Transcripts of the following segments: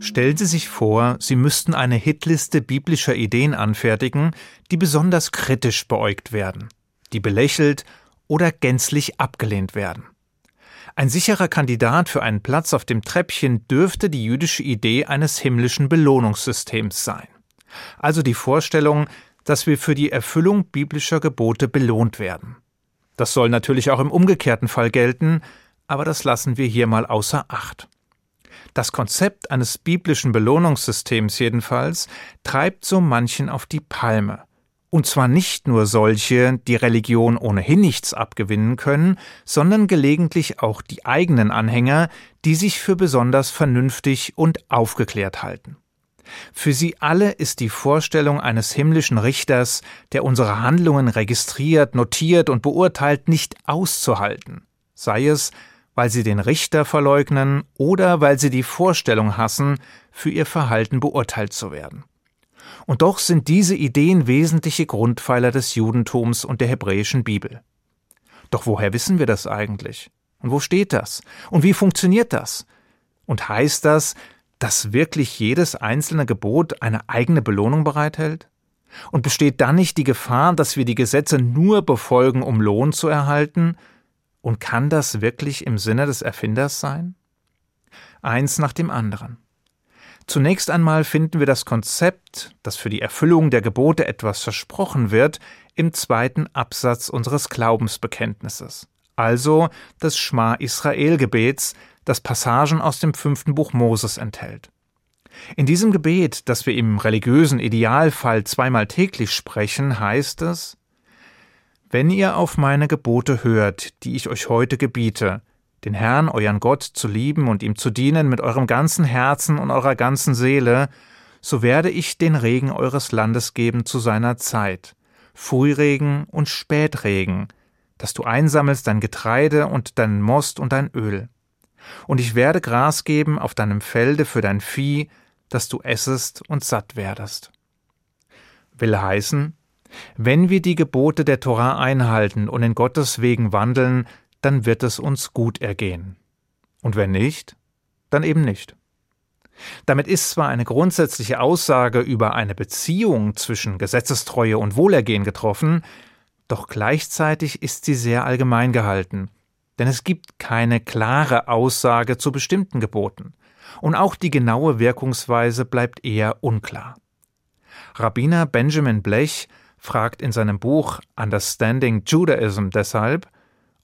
Stellen Sie sich vor, Sie müssten eine Hitliste biblischer Ideen anfertigen, die besonders kritisch beäugt werden, die belächelt oder gänzlich abgelehnt werden. Ein sicherer Kandidat für einen Platz auf dem Treppchen dürfte die jüdische Idee eines himmlischen Belohnungssystems sein. Also die Vorstellung, dass wir für die Erfüllung biblischer Gebote belohnt werden. Das soll natürlich auch im umgekehrten Fall gelten, aber das lassen wir hier mal außer Acht. Das Konzept eines biblischen Belohnungssystems jedenfalls treibt so manchen auf die Palme. Und zwar nicht nur solche, die Religion ohnehin nichts abgewinnen können, sondern gelegentlich auch die eigenen Anhänger, die sich für besonders vernünftig und aufgeklärt halten. Für sie alle ist die Vorstellung eines himmlischen Richters, der unsere Handlungen registriert, notiert und beurteilt, nicht auszuhalten, sei es, weil sie den Richter verleugnen oder weil sie die Vorstellung hassen, für ihr Verhalten beurteilt zu werden. Und doch sind diese Ideen wesentliche Grundpfeiler des Judentums und der hebräischen Bibel. Doch woher wissen wir das eigentlich? Und wo steht das? Und wie funktioniert das? Und heißt das, dass wirklich jedes einzelne Gebot eine eigene Belohnung bereithält? Und besteht dann nicht die Gefahr, dass wir die Gesetze nur befolgen, um Lohn zu erhalten? Und kann das wirklich im Sinne des Erfinders sein? Eins nach dem anderen. Zunächst einmal finden wir das Konzept, dass für die Erfüllung der Gebote etwas versprochen wird, im zweiten Absatz unseres Glaubensbekenntnisses, also des Schma Israel Gebets, das Passagen aus dem fünften Buch Moses enthält. In diesem Gebet, das wir im religiösen Idealfall zweimal täglich sprechen, heißt es Wenn ihr auf meine Gebote hört, die ich euch heute gebiete, den Herrn, euren Gott, zu lieben und ihm zu dienen mit eurem ganzen Herzen und eurer ganzen Seele, so werde ich den Regen eures Landes geben zu seiner Zeit, Frühregen und Spätregen, dass du einsammelst dein Getreide und deinen Most und dein Öl. Und ich werde Gras geben auf deinem Felde für dein Vieh, dass du essest und satt werdest. Will heißen, wenn wir die Gebote der Torah einhalten und in Gottes Wegen wandeln, dann wird es uns gut ergehen. Und wenn nicht, dann eben nicht. Damit ist zwar eine grundsätzliche Aussage über eine Beziehung zwischen Gesetzestreue und Wohlergehen getroffen, doch gleichzeitig ist sie sehr allgemein gehalten denn es gibt keine klare Aussage zu bestimmten Geboten, und auch die genaue Wirkungsweise bleibt eher unklar. Rabbiner Benjamin Blech fragt in seinem Buch Understanding Judaism deshalb,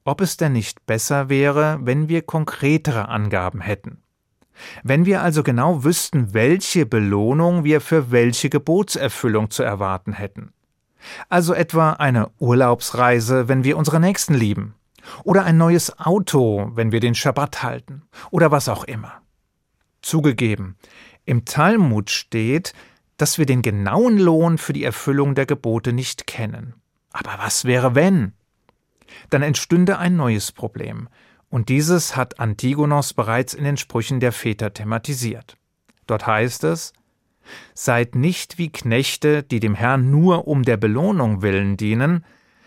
ob es denn nicht besser wäre, wenn wir konkretere Angaben hätten. Wenn wir also genau wüssten, welche Belohnung wir für welche Gebotserfüllung zu erwarten hätten. Also etwa eine Urlaubsreise, wenn wir unsere Nächsten lieben, oder ein neues Auto, wenn wir den Schabbat halten. Oder was auch immer. Zugegeben, im Talmud steht, dass wir den genauen Lohn für die Erfüllung der Gebote nicht kennen. Aber was wäre, wenn? Dann entstünde ein neues Problem, und dieses hat Antigonos bereits in den Sprüchen der Väter thematisiert. Dort heißt es Seid nicht wie Knechte, die dem Herrn nur um der Belohnung willen dienen,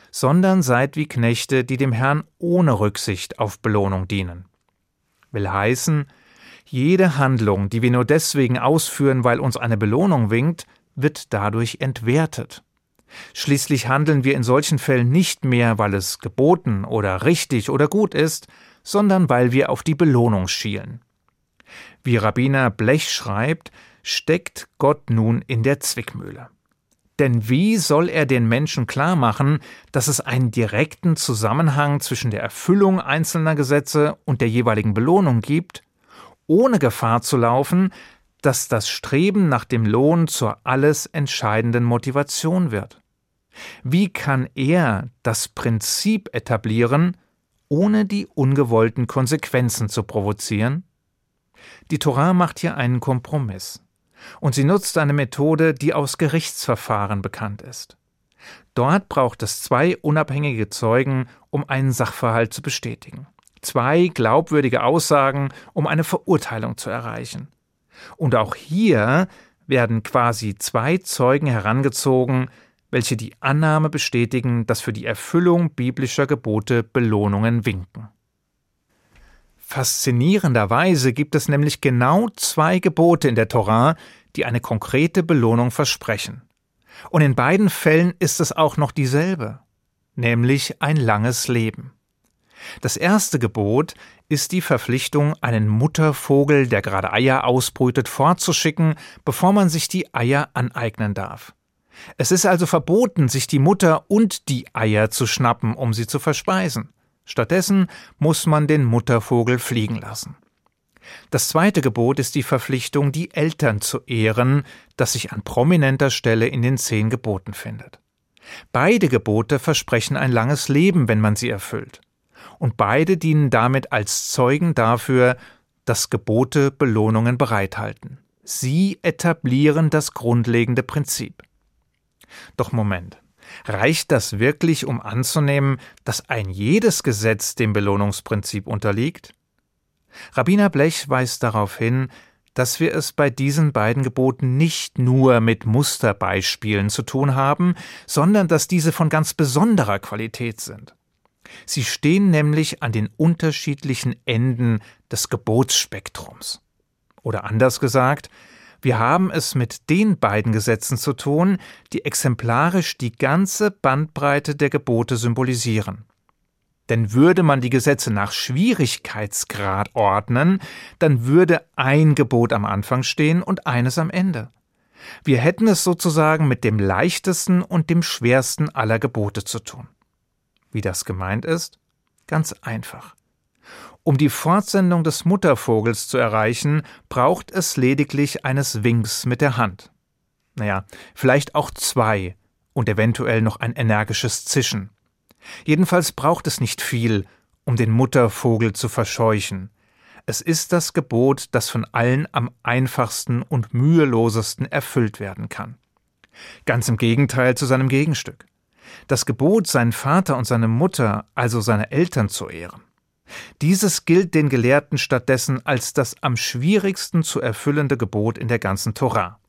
sondern seid wie Knechte, die dem Herrn ohne Rücksicht auf Belohnung dienen. Will heißen, jede Handlung, die wir nur deswegen ausführen, weil uns eine Belohnung winkt, wird dadurch entwertet. Schließlich handeln wir in solchen Fällen nicht mehr, weil es geboten oder richtig oder gut ist, sondern weil wir auf die Belohnung schielen. Wie Rabbiner Blech schreibt, steckt Gott nun in der Zwickmühle. Denn wie soll er den Menschen klar machen, dass es einen direkten Zusammenhang zwischen der Erfüllung einzelner Gesetze und der jeweiligen Belohnung gibt, ohne Gefahr zu laufen, dass das Streben nach dem Lohn zur alles entscheidenden Motivation wird? Wie kann er das Prinzip etablieren, ohne die ungewollten Konsequenzen zu provozieren? Die Torah macht hier einen Kompromiss und sie nutzt eine Methode, die aus Gerichtsverfahren bekannt ist. Dort braucht es zwei unabhängige Zeugen, um einen Sachverhalt zu bestätigen. Zwei glaubwürdige Aussagen, um eine Verurteilung zu erreichen. Und auch hier werden quasi zwei Zeugen herangezogen, welche die Annahme bestätigen, dass für die Erfüllung biblischer Gebote Belohnungen winken. Faszinierenderweise gibt es nämlich genau zwei Gebote in der Torah, die eine konkrete Belohnung versprechen. Und in beiden Fällen ist es auch noch dieselbe, nämlich ein langes Leben. Das erste Gebot ist die Verpflichtung, einen Muttervogel, der gerade Eier ausbrütet, fortzuschicken, bevor man sich die Eier aneignen darf. Es ist also verboten, sich die Mutter und die Eier zu schnappen, um sie zu verspeisen. Stattdessen muss man den Muttervogel fliegen lassen. Das zweite Gebot ist die Verpflichtung, die Eltern zu ehren, das sich an prominenter Stelle in den zehn Geboten findet. Beide Gebote versprechen ein langes Leben, wenn man sie erfüllt. Und beide dienen damit als Zeugen dafür, dass Gebote Belohnungen bereithalten. Sie etablieren das grundlegende Prinzip. Doch Moment. Reicht das wirklich, um anzunehmen, dass ein jedes Gesetz dem Belohnungsprinzip unterliegt? Rabbiner Blech weist darauf hin, dass wir es bei diesen beiden Geboten nicht nur mit Musterbeispielen zu tun haben, sondern dass diese von ganz besonderer Qualität sind. Sie stehen nämlich an den unterschiedlichen Enden des Gebotsspektrums. Oder anders gesagt, wir haben es mit den beiden Gesetzen zu tun, die exemplarisch die ganze Bandbreite der Gebote symbolisieren. Denn würde man die Gesetze nach Schwierigkeitsgrad ordnen, dann würde ein Gebot am Anfang stehen und eines am Ende. Wir hätten es sozusagen mit dem leichtesten und dem schwersten aller Gebote zu tun. Wie das gemeint ist? Ganz einfach. Um die Fortsendung des Muttervogels zu erreichen, braucht es lediglich eines Winks mit der Hand. Naja, vielleicht auch zwei und eventuell noch ein energisches Zischen. Jedenfalls braucht es nicht viel, um den Muttervogel zu verscheuchen. Es ist das Gebot, das von allen am einfachsten und mühelosesten erfüllt werden kann. Ganz im Gegenteil zu seinem Gegenstück. Das Gebot, seinen Vater und seine Mutter, also seine Eltern zu ehren. Dieses gilt den Gelehrten stattdessen als das am schwierigsten zu erfüllende Gebot in der ganzen Torah.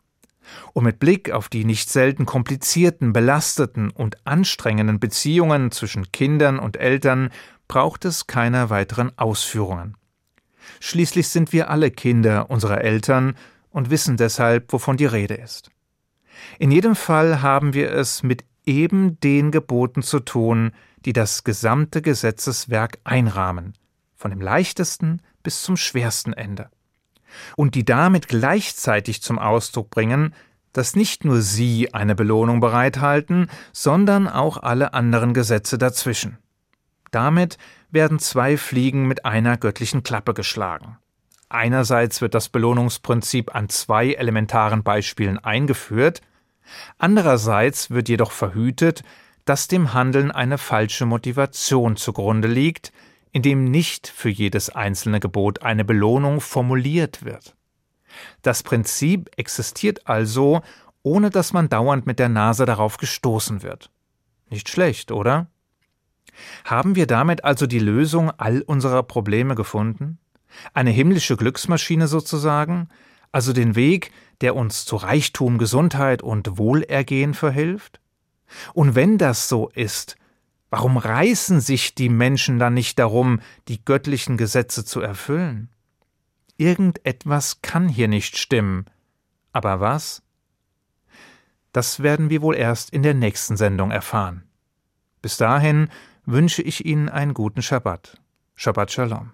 Und mit Blick auf die nicht selten komplizierten, belasteten und anstrengenden Beziehungen zwischen Kindern und Eltern braucht es keiner weiteren Ausführungen. Schließlich sind wir alle Kinder unserer Eltern und wissen deshalb, wovon die Rede ist. In jedem Fall haben wir es mit eben den Geboten zu tun, die das gesamte Gesetzeswerk einrahmen, von dem leichtesten bis zum schwersten Ende. Und die damit gleichzeitig zum Ausdruck bringen, dass nicht nur sie eine Belohnung bereithalten, sondern auch alle anderen Gesetze dazwischen. Damit werden zwei Fliegen mit einer göttlichen Klappe geschlagen. Einerseits wird das Belohnungsprinzip an zwei elementaren Beispielen eingeführt, andererseits wird jedoch verhütet, dass dem Handeln eine falsche Motivation zugrunde liegt, indem nicht für jedes einzelne Gebot eine Belohnung formuliert wird. Das Prinzip existiert also, ohne dass man dauernd mit der Nase darauf gestoßen wird. Nicht schlecht, oder? Haben wir damit also die Lösung all unserer Probleme gefunden? Eine himmlische Glücksmaschine sozusagen, also den Weg, der uns zu Reichtum, Gesundheit und Wohlergehen verhilft? Und wenn das so ist, warum reißen sich die Menschen dann nicht darum, die göttlichen Gesetze zu erfüllen? Irgendetwas kann hier nicht stimmen. Aber was? Das werden wir wohl erst in der nächsten Sendung erfahren. Bis dahin wünsche ich Ihnen einen guten Schabbat. Shabbat Shalom.